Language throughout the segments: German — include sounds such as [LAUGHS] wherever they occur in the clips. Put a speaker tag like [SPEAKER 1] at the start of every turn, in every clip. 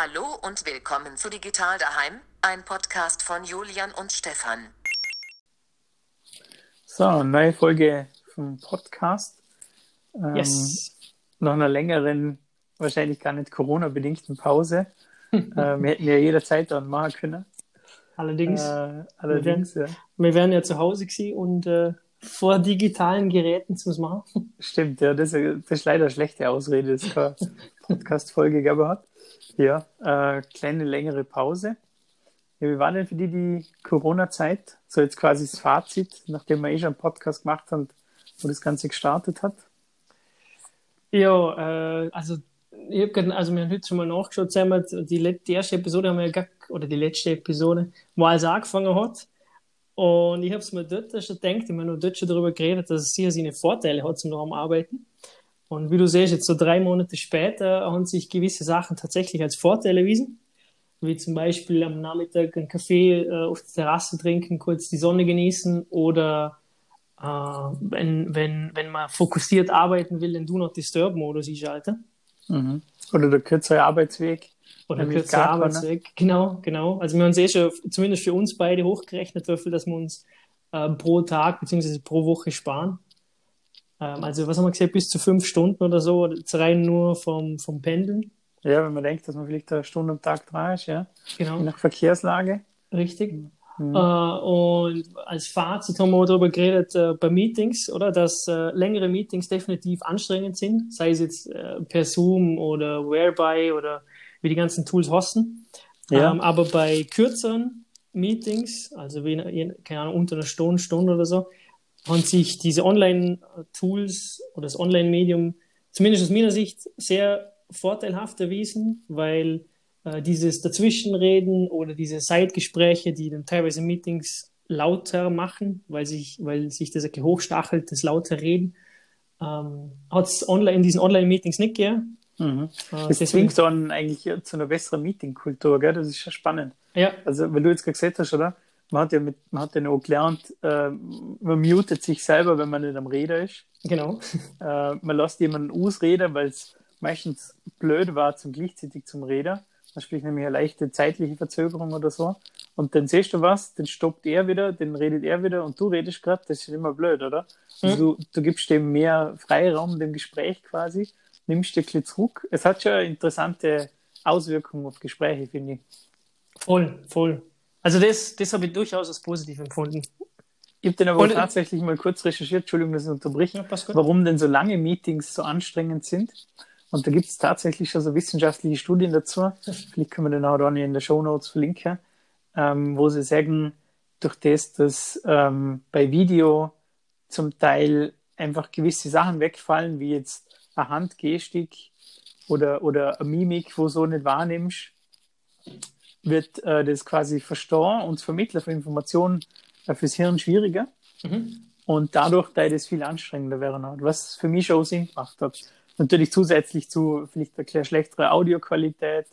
[SPEAKER 1] Hallo und willkommen zu Digital Daheim, ein Podcast von Julian und Stefan.
[SPEAKER 2] So, neue Folge vom Podcast.
[SPEAKER 3] Ähm, yes.
[SPEAKER 2] Nach einer längeren, wahrscheinlich gar nicht Corona-bedingten Pause. [LAUGHS] äh, wir hätten ja jederzeit dann machen können.
[SPEAKER 3] Allerdings, äh, allerdings wir, wären, ja. wir wären ja zu Hause gewesen und äh, vor digitalen Geräten zu machen.
[SPEAKER 2] Stimmt, ja, das, das ist leider eine schlechte Ausrede, dass es keine [LAUGHS] Podcast-Folge gegeben hat. Ja, äh, kleine längere Pause. Ja, wie war denn für die die Corona-Zeit? So jetzt quasi das Fazit, nachdem wir eh schon einen Podcast gemacht haben, wo das Ganze gestartet hat?
[SPEAKER 3] Ja, äh, also ich hab grad, also wir haben heute schon mal nachgeschaut, wir, die, die erste Episode haben wir ja gar, oder die letzte Episode, wo alles angefangen hat. Und ich habe es mir dort schon gedacht, ich habe nur dort schon darüber geredet, dass es sicher seine Vorteile hat zum Arbeiten. Und wie du siehst, jetzt so drei Monate später haben sich gewisse Sachen tatsächlich als Vorteile erwiesen. Wie zum Beispiel am Nachmittag einen Kaffee äh, auf der Terrasse trinken, kurz die Sonne genießen oder äh, wenn, wenn, wenn man fokussiert arbeiten will, den Do Not Disturb Modus einschalten.
[SPEAKER 2] Mhm. Oder der kürzere Arbeitsweg.
[SPEAKER 3] Oder der kürzere ne? Arbeitsweg, genau, genau. Also wir haben es eh schon, zumindest für uns beide hochgerechnet, viel, dass wir uns äh, pro Tag bzw. pro Woche sparen. Ähm, also was haben wir gesagt, bis zu fünf Stunden oder so, rein nur vom, vom Pendeln.
[SPEAKER 2] Ja, wenn man denkt, dass man vielleicht eine Stunde am Tag dran ist, ja. Genau. Je nach Verkehrslage.
[SPEAKER 3] Richtig. Mhm. Äh, und als Fazit haben wir darüber geredet äh, bei Meetings, oder? Dass äh, längere Meetings definitiv anstrengend sind, sei es jetzt äh, per Zoom oder Whereby oder wie die ganzen Tools hosten. Ja. Ähm, aber bei kürzeren Meetings, also wie, keine Ahnung, unter einer Stunde, Stunde oder so, haben sich diese Online-Tools oder das Online-Medium zumindest aus meiner Sicht sehr vorteilhaft erwiesen, weil äh, dieses Dazwischenreden oder diese Seitgespräche, die dann teilweise Meetings lauter machen, weil sich, weil sich das hochstachelt, das lauter Reden, ähm, hat es online, in diesen Online-Meetings nicht gegeben.
[SPEAKER 2] Mhm. Äh, das zwingt dann eigentlich zu einer besseren Meeting-Kultur, gell? Das ist schon spannend.
[SPEAKER 3] Ja.
[SPEAKER 2] Also, weil du jetzt gesagt hast, oder? Man hat ja, mit, man hat ja noch gelernt, äh, man mutet sich selber, wenn man nicht am Reden ist.
[SPEAKER 3] Genau. [LAUGHS]
[SPEAKER 2] Äh, man lässt jemanden ausreden, weil es meistens blöd war, zum gleichzeitig zum Reden. Dann sprich nämlich eine leichte zeitliche Verzögerung oder so. Und dann siehst du was, dann stoppt er wieder, dann redet er wieder und du redest gerade, das ist immer blöd, oder? Also mhm. du, du gibst dem mehr Freiraum, dem Gespräch quasi, nimmst dir ein bisschen zurück. Es hat schon interessante Auswirkungen auf Gespräche, finde ich.
[SPEAKER 3] Voll, voll. Also das, das habe ich durchaus als positiv empfunden.
[SPEAKER 2] Ich habe den aber und, tatsächlich mal kurz recherchiert, Entschuldigung, dass ich unterbreche, ja, warum denn so lange Meetings so anstrengend sind. Und da gibt es tatsächlich schon so wissenschaftliche Studien dazu. Vielleicht können wir den auch dann in der Show Notes verlinken, ähm, wo sie sagen, durch das, dass ähm, bei Video zum Teil einfach gewisse Sachen wegfallen, wie jetzt eine Handgestik oder, oder eine Mimik, wo du so nicht wahrnimmst, wird äh, das quasi Verstehen und das Vermitteln von Informationen äh, fürs Hirn schwieriger. Mhm. Und dadurch, da das viel anstrengender wäre, was für mich schon Sinn gemacht hat. Natürlich zusätzlich zu vielleicht eine schlechtere Audioqualität,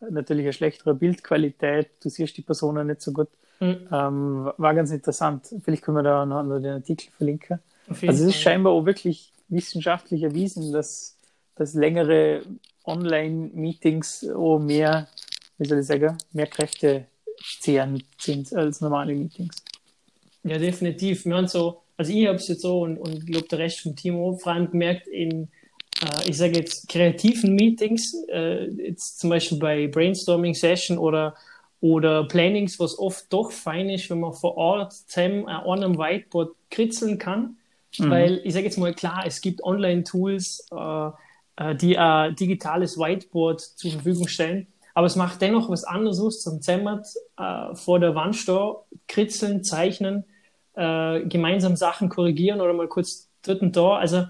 [SPEAKER 2] natürlich eine schlechtere Bildqualität, du siehst die Personen nicht so gut. Mhm. Ähm, war ganz interessant. Vielleicht können wir da noch den Artikel verlinken. Also es ist scheinbar auch wirklich wissenschaftlich erwiesen, dass, dass längere Online-Meetings auch mehr, wie soll ich sagen, mehr Kräfte zehren sind als normale Meetings.
[SPEAKER 3] Ja, definitiv. Wir haben so, also ich habe es jetzt so und, und ich glaube der Rest vom Team auch vor allem gemerkt in äh, ich sage jetzt, kreativen Meetings, äh, jetzt zum Beispiel bei Brainstorming-Session oder, oder Plannings, was oft doch fein ist, wenn man vor Ort zusammen an einem Whiteboard kritzeln kann. Mhm. Weil ich sage jetzt mal klar, es gibt Online-Tools, äh, äh, die ein digitales Whiteboard zur Verfügung stellen. Aber es macht dennoch was anderes aus, zum Zemmert äh, vor der Wand stehen, kritzeln, zeichnen, äh, gemeinsam Sachen korrigieren oder mal kurz und da. Also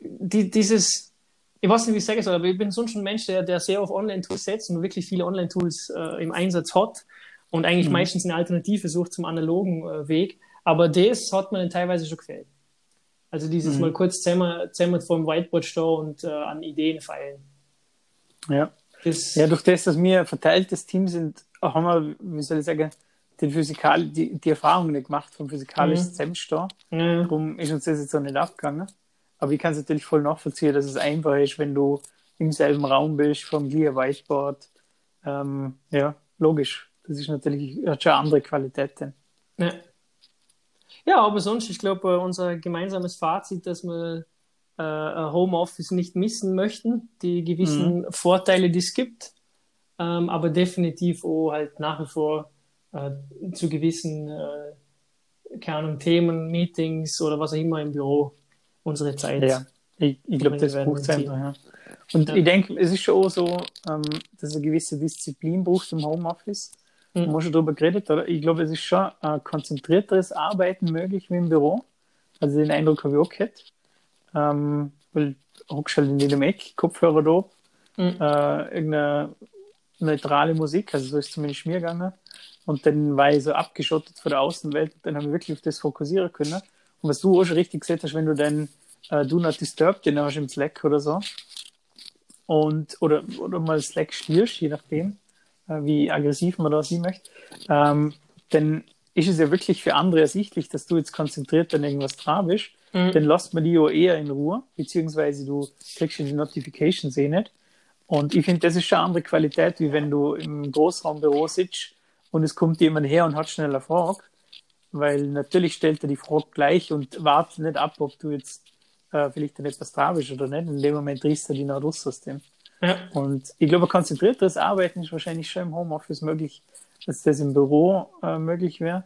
[SPEAKER 3] die, dieses, ich weiß nicht, wie ich sagen soll, aber ich bin sonst ein Mensch, der, der sehr auf Online-Tools setzt und wirklich viele Online-Tools äh, im Einsatz hat und eigentlich mhm. meistens eine Alternative sucht zum analogen äh, Weg. Aber das hat mir dann teilweise schon gefällt. Also dieses mhm. mal kurz zusammen, zusammen vor dem Whiteboard stehen und äh, an Ideen feilen.
[SPEAKER 2] Ja. Das, ja, durch das, dass wir ein verteiltes Team sind, haben wir, wie soll ich sagen, den Physikal, die, die Erfahrung nicht gemacht vom physikalischen mhm. Zusammenstehen. Mhm. Darum ist uns das jetzt auch nicht aufgegangen. Aber ich kann es natürlich voll nachvollziehen, dass es einfach ist, wenn du im selben Raum bist, vom Clear Whiteboard. Ähm, ja, logisch. Das ist natürlich, hat schon andere Qualitäten.
[SPEAKER 3] Ja. ja, aber sonst, ich glaube, unser gemeinsames Fazit, dass wir äh, Homeoffice nicht missen möchten, die gewissen mhm. Vorteile, die es gibt, ähm, aber definitiv auch halt nach wie vor äh, zu gewissen, äh, keine Ahnung, Themen, Meetings oder was auch immer im Büro unsere Zeit.
[SPEAKER 2] Ja, ich, ich glaube, das braucht es einfach, ja. Und ja. ich denke, es ist schon auch so, ähm, dass eine gewisse Disziplin braucht im Homeoffice. Mhm. Wir haben schon darüber geredet, oder? Ich glaube, es ist schon ein konzentrierteres Arbeiten möglich wie im Büro. Also den Eindruck habe ich auch gehabt. Ähm, weil hockst halt in jedem Eck, Kopfhörer da, mhm. äh, irgendeine neutrale Musik, also so ist zumindest mir gegangen. Und dann war ich so abgeschottet von der Außenwelt und dann haben wir wirklich auf das fokussieren können. Und was du auch schon richtig gesagt hast, wenn du dann äh, Do Not Disturb den hast im Slack oder so, und, oder, oder mal Slack stierst, je nachdem, äh, wie aggressiv man da sie möchte, ähm, dann ist es ja wirklich für andere ersichtlich, dass du jetzt konzentriert an irgendwas dran bist. Mhm. Dann lässt man die ja eher in Ruhe, beziehungsweise du kriegst die Notifications eh nicht. Und ich finde, das ist schon eine andere Qualität, wie wenn du im Großraumbüro sitzt und es kommt jemand her und hat schnell eine Frage. Weil natürlich stellt er die Frage gleich und wartet nicht ab, ob du jetzt äh, vielleicht dann etwas dran bist oder nicht. In dem Moment riechst du die nach raus aus dem. Ja. Und ich glaube, konzentrierteres Arbeiten ist wahrscheinlich schon im Homeoffice möglich, als das im Büro äh, möglich wäre.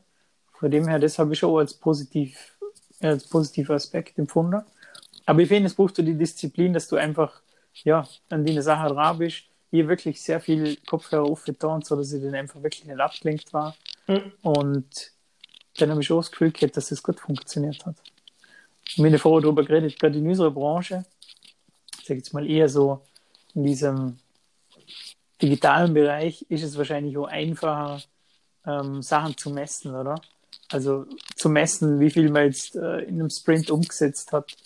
[SPEAKER 2] Von dem her, das habe ich auch als, positiv, als positiver Aspekt empfunden. Aber ich finde, es braucht so die Disziplin, dass du einfach ja, an die eine Sache dran bist. Hier wirklich sehr viel Kopfhörer aufgetan, so dass ich dann einfach wirklich nicht abgelenkt war. Mhm. Und dann habe ich auch das Gefühl gehabt, dass es gut funktioniert hat. Und wir haben vorher darüber geredet, gerade in unserer Branche, ich sage jetzt mal eher so in diesem digitalen Bereich, ist es wahrscheinlich auch einfacher, ähm, Sachen zu messen, oder? Also zu messen, wie viel man jetzt äh, in einem Sprint umgesetzt hat,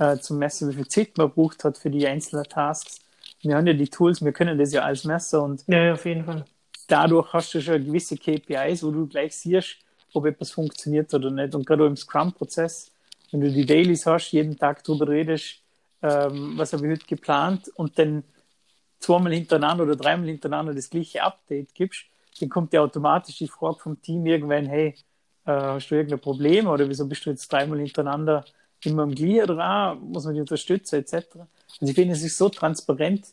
[SPEAKER 2] äh, zu messen, wie viel Zeit man braucht hat für die einzelnen Tasks. Wir haben ja die Tools, wir können das ja als Messer und
[SPEAKER 3] ja, ja, auf jeden Fall.
[SPEAKER 2] dadurch hast du schon gewisse KPIs, wo du gleich siehst, ob etwas funktioniert oder nicht. Und gerade im Scrum-Prozess, wenn du die Dailies hast, jeden Tag darüber redest, ähm, was habe ich heute geplant und dann zweimal hintereinander oder dreimal hintereinander das gleiche Update gibst, dann kommt ja automatisch die Frage vom Team irgendwann, hey, äh, hast du irgendein Problem oder wieso bist du jetzt dreimal hintereinander immer im Glied dran, muss man die unterstützen, etc. Also ich finde, es ist so transparent,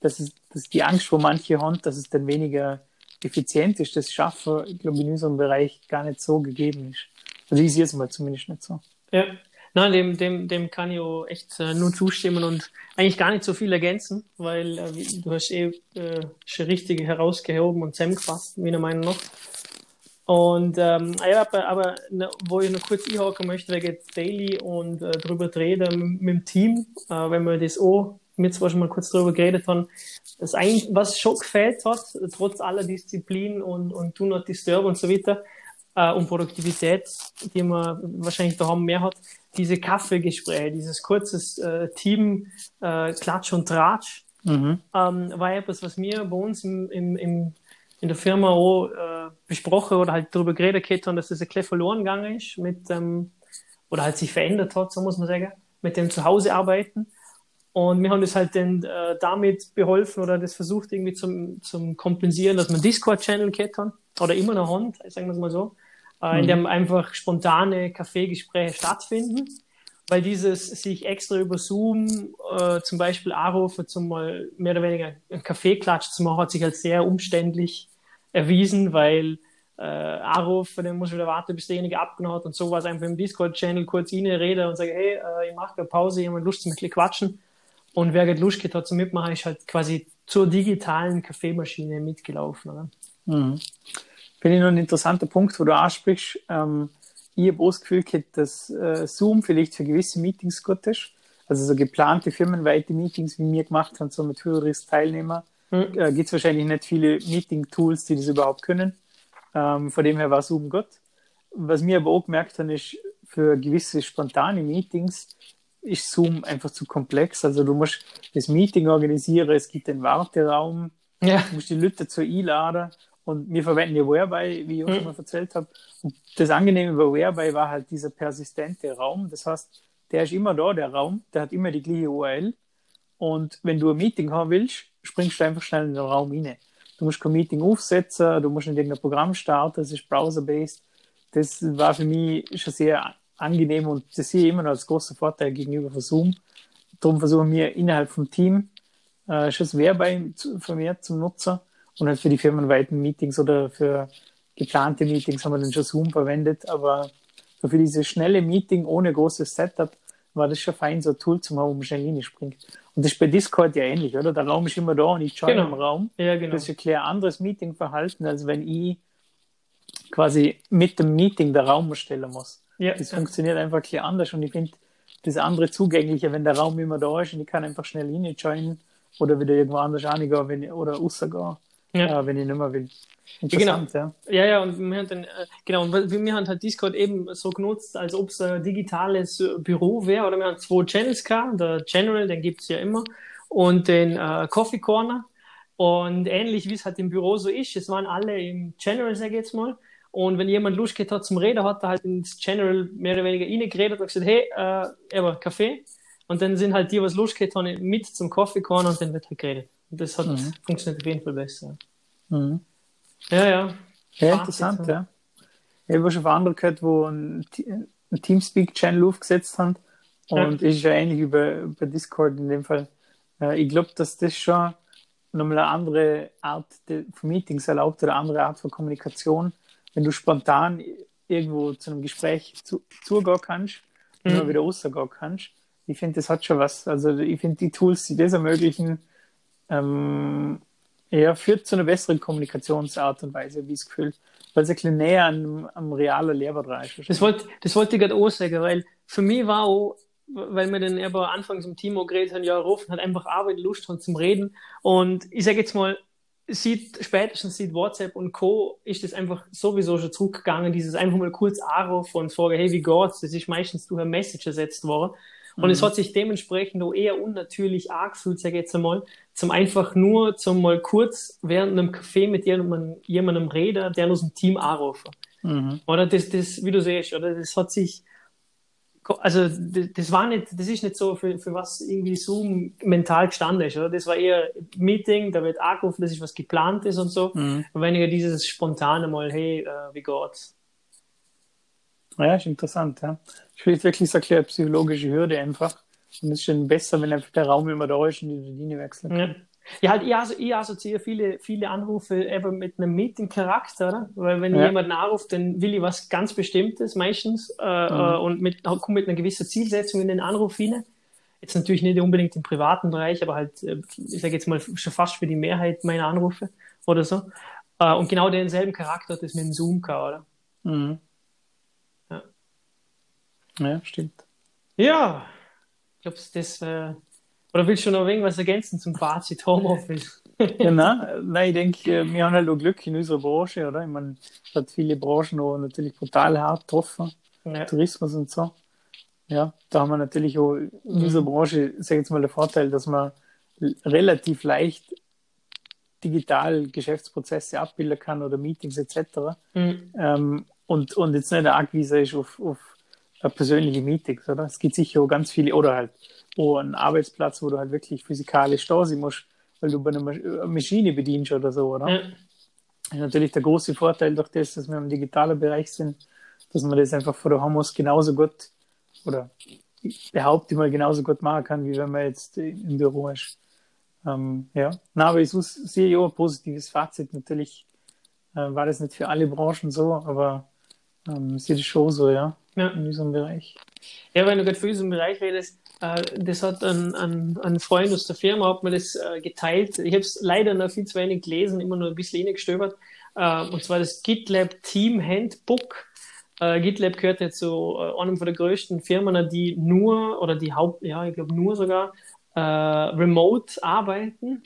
[SPEAKER 2] dass, es, dass die Angst vor manche haben, dass es dann weniger effizient ist, das Schaffen, ich glaube, in unserem Bereich gar nicht so gegeben ist. Also ich sehe es mal zumindest nicht so.
[SPEAKER 3] Ja, Nein, dem, dem, dem kann ich auch echt äh, nur zustimmen und eigentlich gar nicht so viel ergänzen, weil äh, du hast eh äh, schon richtig herausgehoben und zusammengefasst, meiner Meinung nach. Und ähm, ja, aber, aber ne, wo ich noch kurz einhaken möchte, wegen Daily und äh, drüber reden mit, dem Team, äh, wenn wir das auch mit zwar schon mal kurz drüber geredet haben, das eigentlich, was schon gefällt hat, trotz aller Disziplin und, und Do Not Disturb und so weiter, äh, und Produktivität, die man wahrscheinlich da haben mehr hat, diese Kaffeegespräche, dieses kurzes äh, Team äh, Klatsch und Tratsch, mhm. ähm, war etwas, was mir bei uns im, im, im, in der Firma auch äh, besprochen oder halt darüber geredet haben, dass das ein bisschen verloren gegangen ist mit ähm, oder halt sich verändert hat, so muss man sagen, mit dem Zuhause arbeiten. Und wir haben das halt dann äh, damit beholfen oder das versucht irgendwie zum, zum kompensieren, dass man Discord-Channel gehabt haben oder immer noch haben, sagen wir es mal so äh, in dem mhm. einfach spontane Kaffeegespräche stattfinden, weil dieses sich extra über Zoom äh, zum Beispiel anrufen, zum mal mehr oder weniger einen Kaffeeklatsch zu machen, hat sich als sehr umständlich erwiesen, weil äh, anrufen, dann muss ich wieder warten, bis derjenige abgenommen hat und so was einfach im Discord-Channel kurz rein rede und sage, hey, äh, ich mache eine Pause, jemand Lust zum quatschen. Und wer geht Lust hat zum Mitmachen, ist halt quasi zur digitalen Kaffeemaschine mitgelaufen. Oder? Mhm.
[SPEAKER 2] Finde ich noch ein interessanter Punkt, wo du ansprichst. Ähm, ich habe das Gefühl dass äh, Zoom vielleicht für gewisse Meetings gut ist. Also so geplante firmenweite Meetings, wie wir gemacht haben, so mit höheren Teilnehmer, mhm. äh, gibt es wahrscheinlich nicht viele Meeting-Tools, die das überhaupt können. Ähm, von dem her war Zoom gut. Was mir aber auch gemerkt habe, ist, für gewisse spontane Meetings ist Zoom einfach zu komplex. Also du musst das Meeting organisieren, es gibt den Warteraum, ja. du musst die Leute zur einladen und wir verwenden ja Whereby, wie ich auch schon mal erzählt habe. Und das Angenehme bei Whereby war halt dieser persistente Raum. Das heißt, der ist immer da, der Raum, der hat immer die gleiche URL. und wenn du ein Meeting haben willst, springst du einfach schnell in den Raum rein. Du musst kein Meeting aufsetzen, du musst nicht irgendein Programm starten, das ist browser-based. Das war für mich schon sehr angenehm und das sehe ich immer noch als großer Vorteil gegenüber von Zoom. Darum versuchen wir innerhalb vom Team äh, schon das Whereby vermehrt zum Nutzer und halt für die firmenweiten Meetings oder für geplante Meetings haben wir dann schon Zoom verwendet, aber für dieses schnelle Meeting ohne großes Setup war das schon fein, so ein Tool zu haben, wo man schnell hinspringt. Und das ist bei Discord ja ähnlich, oder? Der Raum ist immer da und ich join genau. im Raum.
[SPEAKER 3] Ja, genau.
[SPEAKER 2] Das ist ein klar anderes Meetingverhalten, als wenn ich quasi mit dem Meeting der Raum erstellen muss. Ja, das ja. funktioniert einfach klar anders und ich finde das andere zugänglicher, wenn der Raum immer da ist und ich kann einfach schnell joinen oder wieder irgendwo anders reingehen wenn oder rausgehen, ja. äh, wenn ich nicht mehr will.
[SPEAKER 3] Genau. Ja. ja, ja, und wir haben dann, äh, genau, und wir haben halt Discord eben so genutzt, als ob es ein digitales Büro wäre, oder wir haben zwei Channels gehabt, der General, den gibt es ja immer, und den äh, Coffee Corner. Und ähnlich wie es halt im Büro so ist, es waren alle im General, sag ich jetzt mal. Und wenn jemand Lust gehabt hat zum Reden, hat er halt ins General mehr oder weniger reingeredet und gesagt, hey, äh, aber Kaffee. Und dann sind halt die, was Lust gehabt haben, mit zum Coffee Corner und dann wird halt geredet. Das hat mhm. funktioniert auf jeden Fall besser. Mhm. Ja, ja.
[SPEAKER 2] Ja, interessant, ja. Ich habe schon von anderen gehört, wo ein, ein Teamspeak-Channel aufgesetzt haben. Und ja. ist ja ähnlich wie bei, bei Discord in dem Fall. Äh, ich glaube, dass das schon nochmal eine andere Art von Meetings erlaubt oder eine andere Art von Kommunikation. Wenn du spontan irgendwo zu einem Gespräch zu, zugehen kannst und mhm. wieder rausgehen kannst. Ich finde, das hat schon was. Also ich finde, die Tools, die das ermöglichen, ähm, ja, führt zu einer besseren Kommunikationsart und Weise, wie ich das Gefühl, weil es ein bisschen näher am, am realen Lehrbereich
[SPEAKER 3] ist. Das wollte, das wollte ich gerade auch sagen, weil für mich war auch, weil wir dann aber anfangs im Team auch geredet haben, ja, rufen hat einfach Arbeit, Lust haben zum Reden. Und ich sage jetzt mal, sieht, spätestens sieht WhatsApp und Co. ist das einfach sowieso schon zurückgegangen, dieses einfach mal kurz anrufen und fragen, hey, wie geht's? Das ist meistens durch ein Message ersetzt worden. Und mhm. es hat sich dementsprechend auch eher unnatürlich angefühlt, sage ich jetzt einmal, zum einfach nur zum mal kurz während einem Café mit jemandem, jemandem reden, der aus dem Team anrufen. Mhm. Oder das, das, wie du siehst, oder das hat sich, also das, das war nicht, das ist nicht so, für, für was irgendwie Zoom mental gestanden ist, oder? Das war eher Meeting, da wird angerufen, das ist was geplantes und so. Mhm. Und weniger dieses spontane mal, hey, äh, wie geht's?
[SPEAKER 2] Ja, ist interessant, ja. Ich will wirklich so eine psychologische Hürde einfach. Es ist schon besser, wenn einfach der Raum immer da ist und die Linie wechseln
[SPEAKER 3] kann. Ja. Ja, halt, ich, also, ich assoziiere viele, viele Anrufe eben mit einem Meeting-Charakter, oder? Weil wenn ja. jemand anruft, dann will ich was ganz Bestimmtes meistens äh, mhm. Äh, und mit, kommt mit einer gewissen Zielsetzung in den Anruf hinein. Jetzt natürlich nicht unbedingt im privaten Bereich, aber halt, äh, ich sage jetzt mal, schon fast für die Mehrheit meiner Anrufe oder so. Äh, und genau denselben Charakter hat das mit dem Zoom gehabt, oder? Mhm.
[SPEAKER 2] Ja, stimmt.
[SPEAKER 3] Ja, ich glaube, das. Äh, oder willst du noch irgendwas ergänzen zum Fazit Homeoffice?
[SPEAKER 2] ja, [LAUGHS] nein, nein, ich denke, äh, wir haben halt auch Glück in unserer Branche, oder? Ich meine, es hat viele Branchen auch natürlich brutal hart getroffen. Ja. Tourismus und so. Ja, da haben wir natürlich auch in mhm. unserer Branche, sag ich jetzt mal, den Vorteil, dass man relativ leicht digital Geschäftsprozesse abbilden kann oder Meetings etc. Mhm. Ähm, und, und jetzt nicht arg, wie ist auf, auf persönliche Meetings, oder? Es gibt sicher auch ganz viele, oder halt oh, einen Arbeitsplatz, wo du halt wirklich physikalisch da sein musst, weil du bei einer Maschine bedienst oder so, oder? Ja. ist natürlich der große Vorteil durch das, dass wir im digitalen Bereich sind, dass man das einfach vor der Homos genauso gut, oder behaupte mal genauso gut machen kann, wie wenn man jetzt im Büro ist. Ähm, ja, Na, aber ich sehe ja auch ein positives Fazit. Natürlich äh, war das nicht für alle Branchen so, aber ähm, sehe das schon so, ja ja. in diesem Bereich.
[SPEAKER 3] Ja, wenn du gerade für diesen Bereich redest, äh, das hat ein, ein, ein Freund aus der Firma hat mir das äh, geteilt. Ich habe es leider noch viel zu wenig gelesen, immer nur ein bisschen reingestöbert. Äh, und zwar das GitLab Team Handbook. Äh, GitLab gehört jetzt zu äh, einem von der größten Firmen, die nur oder die Haupt, ja, ich glaube nur sogar äh, remote arbeiten.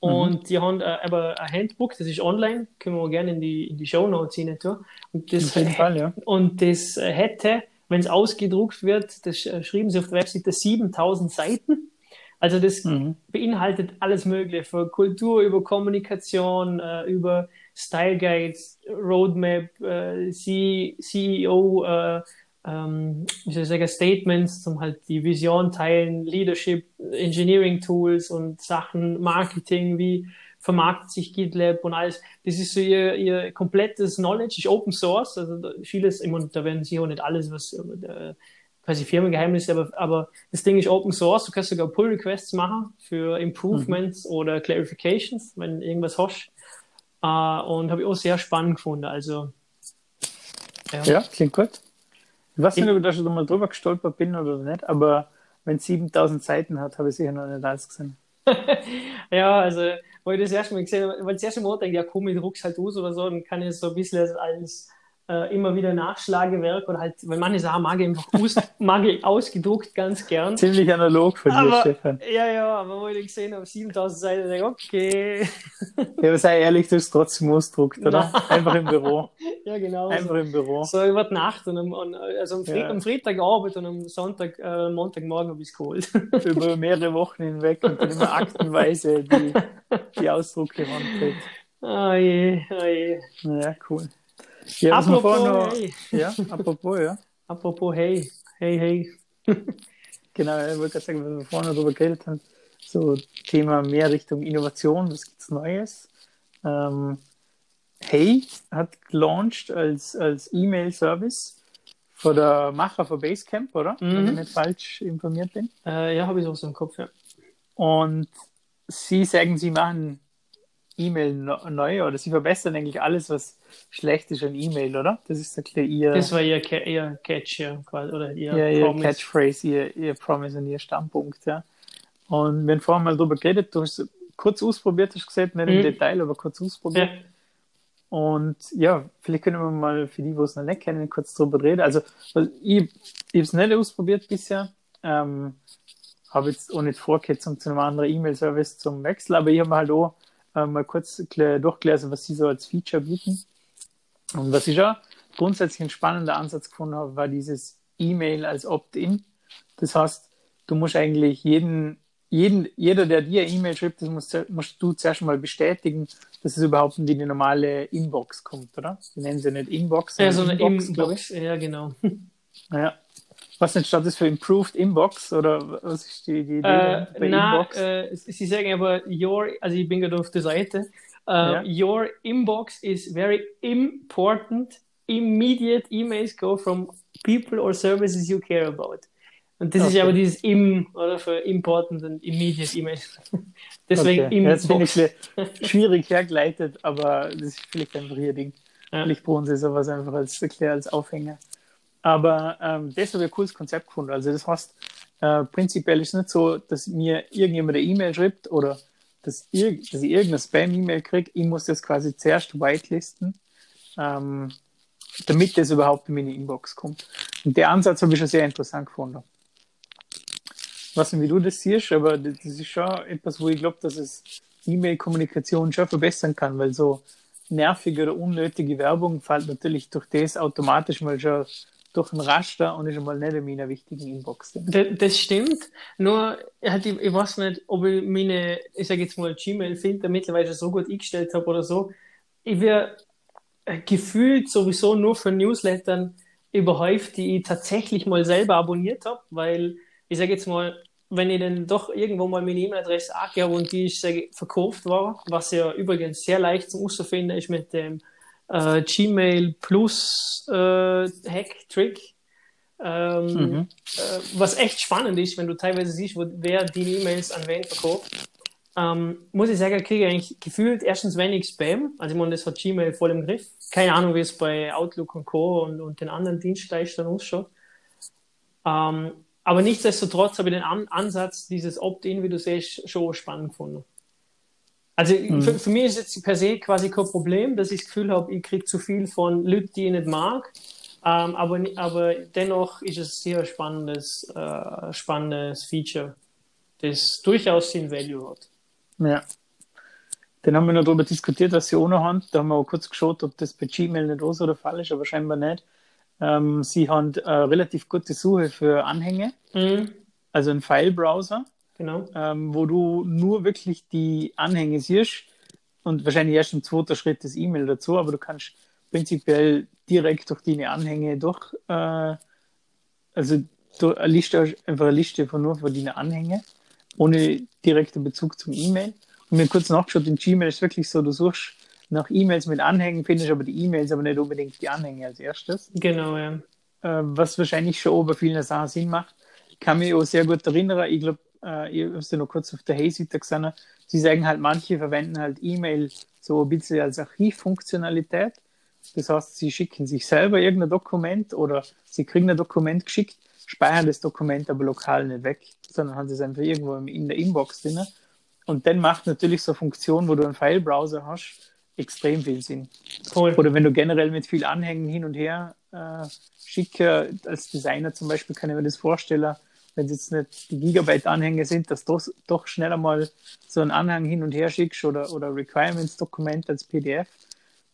[SPEAKER 3] Und mhm. die haben äh, aber ein Handbook, das ist online, können wir gerne in die, in die Show Notes hinein tun. Und das,
[SPEAKER 2] Auf jeden Fall, ja.
[SPEAKER 3] Und das hätte, wenn es ausgedruckt wird, das schrieben sie auf der Webseite 7000 Seiten. Also das mhm. beinhaltet alles Mögliche, von Kultur über Kommunikation, äh, über Style Guides, Roadmap, äh, CEO, äh, ähm, wie soll ich sagen, Statements, zum halt die Vision teilen, Leadership, Engineering Tools und Sachen, Marketing, wie vermarktet sich GitLab und alles. Das ist so ihr, ihr komplettes Knowledge, ist Open Source, also vieles, meine, da werden sie auch nicht alles, was äh, quasi Firmengeheimnisse, aber, aber das Ding ist Open Source, du kannst sogar Pull Requests machen für Improvements mhm. oder Clarifications, wenn irgendwas hast. Uh, und habe ich auch sehr spannend gefunden. Also,
[SPEAKER 2] ja. ja, klingt gut. Ich weiß nicht, ob ich da schon mal drüber gestolpert bin oder nicht, aber wenn es 7000 Seiten hat, habe ich sicher noch nicht alles gesehen. [LAUGHS]
[SPEAKER 3] ja, also, wo ich das erste Mal gesehen habe, weil das erste Mal denke, ja komm, ich druck's halt aus oder so, dann kann ich so ein bisschen als äh, immer wieder Nachschlagewerk oder halt, weil manche Sachen mag ich einfach aus, mag ich ausgedruckt ganz gern.
[SPEAKER 2] Ziemlich analog von dir, Stefan.
[SPEAKER 3] Ja, ja, aber wo ich gesehen habe, 7000 Seiten, denke okay. [LAUGHS]
[SPEAKER 2] ja, aber sei ehrlich, du hast trotzdem ausgedruckt, oder? Einfach im Büro. [LAUGHS]
[SPEAKER 3] ja, genau.
[SPEAKER 2] Einfach im Büro.
[SPEAKER 3] So über die Nacht und am, also am, Fre ja. am Freitagabend und am Sonntag, äh, Montagmorgen habe ich es geholt. [LAUGHS]
[SPEAKER 2] über mehrere Wochen hinweg und dann immer aktenweise die, die Ausdrucke handelt.
[SPEAKER 3] Ah je, ah je.
[SPEAKER 2] Ja, cool.
[SPEAKER 3] Ja, apropos noch, hey.
[SPEAKER 2] Ja, apropos, ja. [LAUGHS]
[SPEAKER 3] Apropos hey, hey, hey. [LAUGHS]
[SPEAKER 2] genau, ich wollte gerade sagen, wenn wir vorhin darüber geredet haben, so Thema mehr Richtung Innovation, was gibt's Neues? Ähm, hey hat gelauncht als, als E-Mail-Service von der Macher von Basecamp, oder? Mhm. Wenn ich nicht falsch informiert bin.
[SPEAKER 3] Äh, ja, habe ich auch so im Kopf, ja.
[SPEAKER 2] Und sie sagen, sie machen E-Mail neu oder sie verbessern eigentlich alles, was schlecht ist an E-Mail, oder? Das ist
[SPEAKER 3] ein ihr. Das war ihr, ihr Catch, ja, quasi, oder
[SPEAKER 2] ihr, ja, ihr Catchphrase, ihr, ihr Promise und ihr Standpunkt, ja. Und wir haben vorhin mal drüber geredet, du hast kurz ausprobiert, hast gesagt, nicht mhm. im Detail, aber kurz ausprobiert. Ja. Und ja, vielleicht können wir mal für die, wo es noch nicht kennen, kurz drüber reden. Also, ich, ich habe es nicht ausprobiert bisher. Ähm, habe jetzt auch nicht vorgehört zu einem anderen E-Mail-Service zum Wechsel, aber ich habe halt auch äh, mal kurz durchgelesen, was sie so als Feature bieten. Und was ich ja grundsätzlich ein spannender Ansatz gefunden habe, war dieses E-Mail als Opt-in. Das heißt, du musst eigentlich jeden, jeden, jeder, der dir E-Mail schreibt, das musst, musst, du zuerst mal bestätigen, dass es überhaupt in die normale Inbox kommt, oder? Die nennen sie nicht Inbox,
[SPEAKER 3] ja, so eine Inbox, Inbox ja, genau.
[SPEAKER 2] Ja, was denn statt ist für Improved Inbox oder was ist die, die Idee
[SPEAKER 3] äh, bei na, Inbox? Äh, sie sagen aber, your, also ich bin gerade auf der Seite, uh, ja. your inbox is very important. Immediate emails go from people or services you care about. Und das okay. ist aber dieses im, oder für important und immediate E-Mails. [LAUGHS]
[SPEAKER 2] Deswegen okay. Inbox. Ja, das ich schwierig hergeleitet, aber das ist vielleicht einfach ihr Ding. Ja. Vielleicht brauchen sie sowas einfach als, als Aufhänger. Aber ähm, das habe ich ein cooles Konzept gefunden. Also das heißt, äh, prinzipiell ist es nicht so, dass mir irgendjemand eine E-Mail schreibt oder dass, ir dass ich irgendeine Spam-E-Mail kriege. Ich muss das quasi zuerst whitelisten, ähm, damit das überhaupt in meine Inbox kommt. Und der Ansatz habe ich schon sehr interessant gefunden. Ich weiß nicht, wie du das siehst, aber das ist schon etwas, wo ich glaube, dass es E-Mail-Kommunikation schon verbessern kann, weil so nervige oder unnötige Werbung fällt natürlich durch das automatisch mal schon durch ein Raster und ist einmal nicht in meiner wichtigen Inbox.
[SPEAKER 3] Das, stimmt. Nur, halt, ich, ich weiß nicht, ob ich meine, ich sage jetzt mal, Gmail-Filter mittlerweile so gut eingestellt habe oder so. Ich werde gefühlt sowieso nur für Newslettern überhäuft, die ich tatsächlich mal selber abonniert habe, weil ich sage jetzt mal, wenn ich dann doch irgendwo mal meine E-Mail-Adresse angebe und die ist verkauft war, was ja übrigens sehr leicht zum finden ist mit dem äh, Gmail Plus äh, Hack-Trick. Ähm, mhm. äh, was echt spannend ist, wenn du teilweise siehst, wo, wer die E-Mails an wen verkauft. Ähm, muss ich sagen, kriege ich eigentlich gefühlt erstens wenig Spam. Also ich meine, das hat Gmail voll im Griff. Keine Ahnung, wie es bei Outlook und Co. und, und den anderen Dienstleistern ausschaut. Ähm, aber nichtsdestotrotz habe ich den An Ansatz dieses Opt-in, wie du siehst, schon spannend gefunden. Also mhm. für, für, mich ist jetzt per se quasi kein Problem, dass ich das Gefühl habe, ich kriege zu viel von Leuten, die ich nicht mag. Ähm, aber, aber dennoch ist es sehr spannendes, äh, spannendes Feature, das durchaus den Value hat.
[SPEAKER 2] Ja. Dann haben wir noch darüber diskutiert, was sie ohne haben. Da haben wir auch kurz geschaut, ob das bei Gmail nicht los oder Fall ist, aber scheinbar nicht. Ähm, sie haben äh, relativ gute Suche für Anhänge, mhm. also ein File-Browser
[SPEAKER 3] genau.
[SPEAKER 2] ähm, wo du nur wirklich die Anhänge siehst und wahrscheinlich erst im zweiten Schritt das E-Mail dazu, aber du kannst prinzipiell direkt durch deine Anhänge durch, äh, also du eine Liste, einfach eine Liste von nur von deinen Anhängen, ohne direkten Bezug zum E-Mail. Und mir kurz nachgeschaut, in Gmail ist wirklich so, du suchst nach E-Mails mit Anhängen, findest aber die E-Mails, aber nicht unbedingt die Anhänge als erstes.
[SPEAKER 3] Genau, ja.
[SPEAKER 2] Äh, was wahrscheinlich schon bei vielen Sachen Sinn macht. Ich kann mich auch sehr gut erinnern, ich glaube, äh, ich habe es ja noch kurz auf der Hey-Seite gesehen, sie sagen halt, manche verwenden halt E-Mail so ein bisschen als Archivfunktionalität. Das heißt, sie schicken sich selber irgendein Dokument oder sie kriegen ein Dokument geschickt, speichern das Dokument aber lokal nicht weg, sondern haben es einfach irgendwo in der Inbox drin. Und dann macht natürlich so eine Funktion, wo du einen File-Browser hast, extrem viel Sinn. Cool. Oder wenn du generell mit viel Anhängen hin und her äh, schicke, als Designer zum Beispiel kann ich mir das vorstellen, wenn es jetzt nicht die Gigabyte-Anhänge sind, dass du doch schneller mal so einen Anhang hin und her schickst oder, oder Requirements-Dokument als PDF,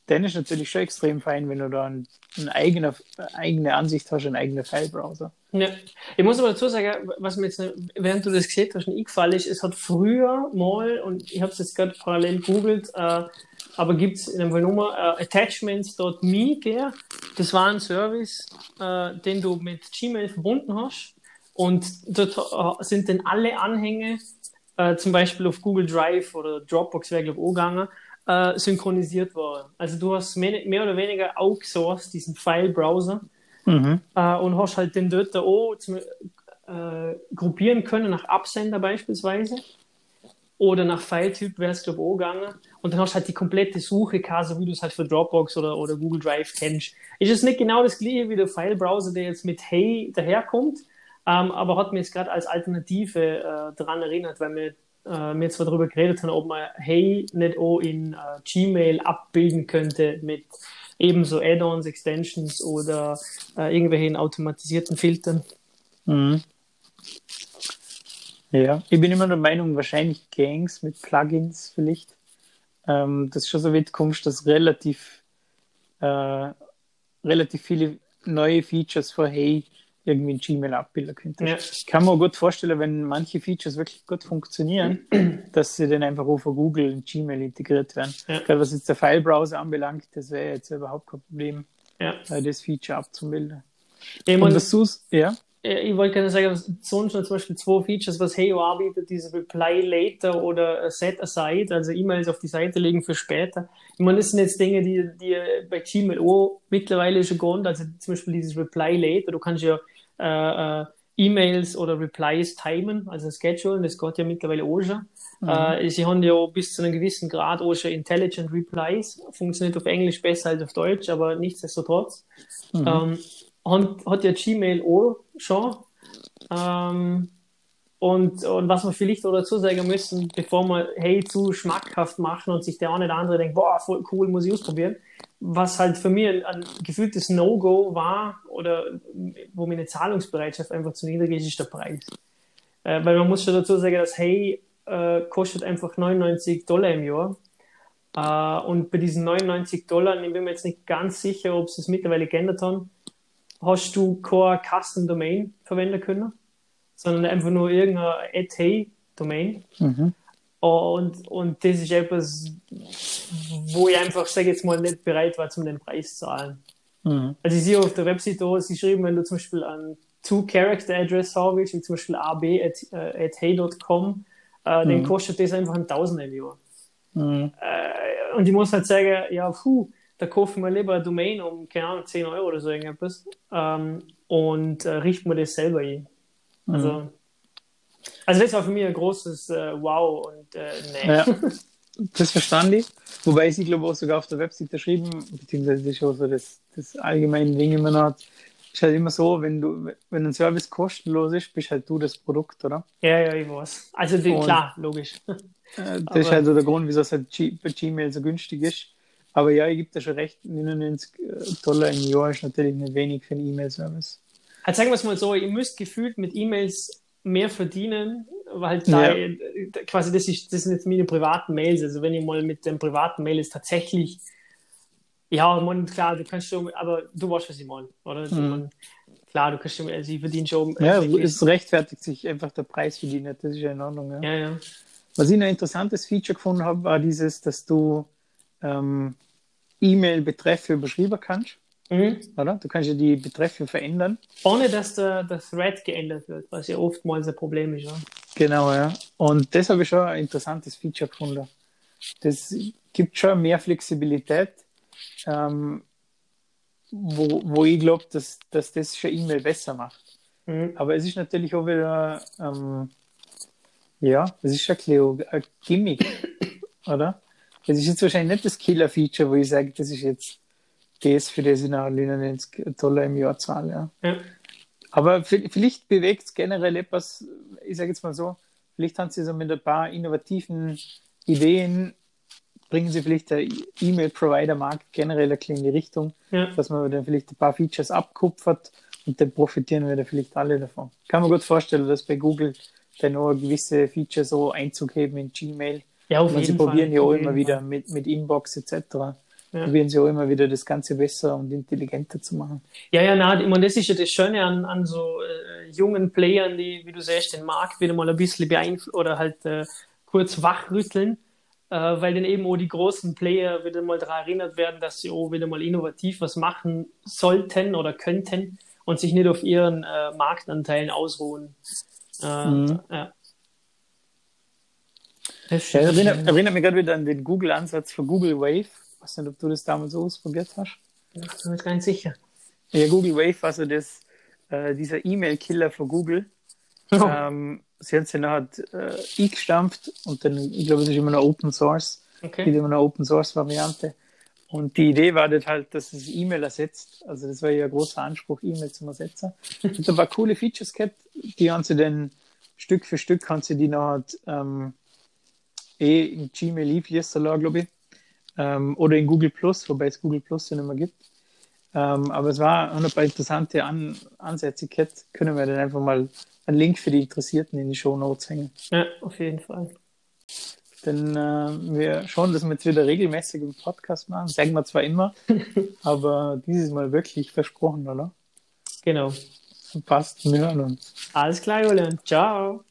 [SPEAKER 2] dann ist natürlich schon extrem fein, wenn du da ein, eine eigene, Ansicht hast, einen eigenen File-Browser.
[SPEAKER 3] Ja, ich muss aber dazu sagen, was mir jetzt, während du das gesehen hast, eingefallen ist, es hat früher mal, und ich habe es jetzt gerade parallel googelt, äh, aber gibt es in dem Nummer äh, attachments.me, das war ein Service, äh, den du mit Gmail verbunden hast und dort äh, sind dann alle Anhänge, äh, zum Beispiel auf Google Drive oder Dropbox wäre, glaube ich, auch gegangen, äh, synchronisiert worden. Also du hast mehr, mehr oder weniger outsourced diesen File-Browser mhm. äh, und hast halt den dort auch zum, äh, gruppieren können nach Absender beispielsweise oder nach File-Typ wäre es glaube ich auch gegangen und dann hast du halt die komplette Suche so wie du es halt für Dropbox oder, oder Google Drive kennst. Ist es nicht genau das gleiche wie der File-Browser, der jetzt mit Hey daherkommt, ähm, aber hat mir jetzt gerade als Alternative äh, daran erinnert, weil wir äh, wir zwar darüber geredet haben, ob man Hey nicht auch in äh, Gmail abbilden könnte mit ebenso Add-ons, Extensions oder äh, irgendwelchen automatisierten Filtern.
[SPEAKER 2] Mhm. Ja, ich bin immer der Meinung, wahrscheinlich Gangs mit Plugins vielleicht. Ähm, das schon so weit kommst, dass relativ, äh, relativ viele neue Features für Hey irgendwie in Gmail abbilden könnte. Ja. Ich kann mir gut vorstellen, wenn manche Features wirklich gut funktionieren, [CLEARS THROAT] dass sie dann einfach auch von Google in Gmail integriert werden. Ja. Gerade was jetzt der File-Browser anbelangt, das wäre jetzt überhaupt kein Problem, ja. das Feature abzubilden.
[SPEAKER 3] Ich Und das ja? Ich wollte gerne sagen, sonst schon zum Beispiel zwei Features, was Heyo anbietet, diese Reply Later oder Set Aside, also E-Mails auf die Seite legen für später. Ich meine, das sind jetzt Dinge, die, die bei Gmail auch mittlerweile schon gehen, also zum Beispiel dieses Reply Later, du kannst ja äh, äh, E-Mails oder Replies timen, also schedulen, das geht ja mittlerweile auch schon. Mhm. Äh, sie haben ja bis zu einem gewissen Grad auch schon Intelligent Replies, funktioniert auf Englisch besser als auf Deutsch, aber nichtsdestotrotz. Mhm. Ähm, hat, hat ja Gmail auch schon. Ähm, und, und was wir vielleicht auch dazu sagen müssen, bevor wir Hey zu schmackhaft machen und sich der eine oder andere denkt, boah, voll cool, muss ich ausprobieren, was halt für mich ein, ein gefühltes No-Go war oder wo mir eine Zahlungsbereitschaft einfach zu niedrig ist, ist der Preis. Äh, weil man muss schon dazu sagen, dass Hey äh, kostet einfach 99 Dollar im Jahr. Äh, und bei diesen 99 Dollar, ich bin mir jetzt nicht ganz sicher, ob sie es mittlerweile geändert haben, hast du keine Custom Domain verwenden können, sondern einfach nur irgendeine at Hey Domain. Mhm. Und, und das ist etwas, wo ich einfach, sage jetzt mal, nicht bereit war, zum den Preis zu zahlen. Mhm. Also ich sehe auf der Website da, sie schreiben, wenn du zum Beispiel einen Two-Character-Address haben willst, wie zum Beispiel ab at, äh, äh, mhm. dann kostet das einfach ein Tausender im Jahr. Mhm. Äh, und ich muss halt sagen, ja, puh, da kaufen wir lieber eine Domain um, keine Ahnung, 10 Euro oder so irgendetwas ähm, und äh, richten wir das selber ein. Also, mhm. Also das war für mich ein großes äh, Wow und äh, nee. Ja, [LAUGHS]
[SPEAKER 2] das verstand ich. Wobei sie, glaube ich, auch sogar auf der Website geschrieben, beziehungsweise das ist auch so das, das allgemeine Ding immer noch, ist halt immer so, wenn du, wenn ein Service kostenlos ist, bist halt du das Produkt, oder?
[SPEAKER 3] Ja, ja, ich weiß. Also die, klar, logisch.
[SPEAKER 2] Äh, das ist halt so der Grund, wieso es halt G bei Gmail so günstig ist. Aber ja, ich gebe da schon recht, 99 Dollar im Jahr ist natürlich nicht wenig für einen E-Mail-Service.
[SPEAKER 3] Also sagen wir es mal so, ihr müsst gefühlt mit E-Mails mehr verdienen, weil da ja. quasi das, ist, das sind jetzt meine privaten Mails. Also wenn ich mal mit den privaten Mails tatsächlich, ja, man, klar, du kannst schon, aber du weißt, was ich meine, oder? Mhm. Man, klar, du kannst schon, also ich verdiene schon.
[SPEAKER 2] Ja, es rechtfertigt sich einfach der Preis für die nicht, das ist ja in Ordnung. Ja.
[SPEAKER 3] ja, ja.
[SPEAKER 2] Was ich ein interessantes Feature gefunden habe, war dieses, dass du ähm, E-Mail-Betreffe überschreiben kannst. Mhm. Oder? Du kannst ja die Betreffe verändern.
[SPEAKER 3] Ohne dass der, das Thread geändert wird, was ja oftmals ein Problem ist. Ja?
[SPEAKER 2] Genau, ja. Und das habe ich schon ein interessantes Feature gefunden. Das gibt schon mehr Flexibilität, ähm, wo, wo ich glaube, dass, dass das schon E-Mail besser macht. Mhm. Aber es ist natürlich auch wieder, ähm, ja, es ist schon ein, ein Gimmick, [COUGHS] oder? Das ist jetzt wahrscheinlich nicht das Killer-Feature, wo ich sage, das ist jetzt das, für nach 99 Dollar im Jahr zahle. Ja. ja. Aber vielleicht bewegt es generell etwas, ich sage jetzt mal so, vielleicht haben sie so mit ein paar innovativen Ideen, bringen sie vielleicht der E-Mail-Provider-Markt generell ein in die Richtung, ja. dass man dann vielleicht ein paar Features abkupfert und dann profitieren wir da vielleicht alle davon. Kann man gut vorstellen, dass bei Google dann auch gewisse Features so Einzug heben in Gmail. Ja, auf jeden sie Fall. probieren ja auch immer wieder mit, mit Inbox etc ja. probieren sie auch immer wieder das Ganze besser und intelligenter zu machen.
[SPEAKER 3] Ja, ja, na, ich meine, das ist ja das Schöne an, an so äh, jungen Playern, die, wie du sagst, den Markt wieder mal ein bisschen beeinflussen oder halt äh, kurz wachrütteln, äh, weil dann eben auch die großen Player wieder mal daran erinnert werden, dass sie auch wieder mal innovativ was machen sollten oder könnten und sich nicht auf ihren äh, Marktanteilen ausruhen. Äh, mhm. ja.
[SPEAKER 2] Ja, erinnert, erinnert mich gerade wieder an den Google-Ansatz für Google Wave weiß nicht, ob du das damals ausprobiert hast.
[SPEAKER 3] Ich bin mir nicht sicher.
[SPEAKER 2] Ja, Google Wave, also das, äh, dieser E-Mail-Killer von Google. Oh. Ähm, sie haben sie nachher äh, eingestampft und dann, ich glaube, es ist immer eine Open Source. Okay. Gibt immer eine Open Source Variante. Und die Idee war das halt, dass es E-Mail ersetzt. Also das war ja ein großer Anspruch, E-Mail zu ersetzen. [LAUGHS] Und da war coole Features gehabt, die haben sie dann Stück für Stück, haben sie die nachher ähm, eh in Gmail lief, glaube ich, ähm, oder in Google Plus, wobei es Google Plus ja nicht mehr gibt. Ähm, aber es war ein paar interessante An Ansätze gehabt. Können wir dann einfach mal einen Link für die Interessierten in die Show Notes hängen.
[SPEAKER 3] Ja, auf jeden Fall.
[SPEAKER 2] Denn äh, wir schauen, dass wir jetzt wieder regelmäßig einen Podcast machen. Sagen wir zwar immer, [LAUGHS] aber dieses Mal wirklich versprochen, oder?
[SPEAKER 3] Genau.
[SPEAKER 2] Passt, wir hören uns.
[SPEAKER 3] Alles klar, Julian. Ciao.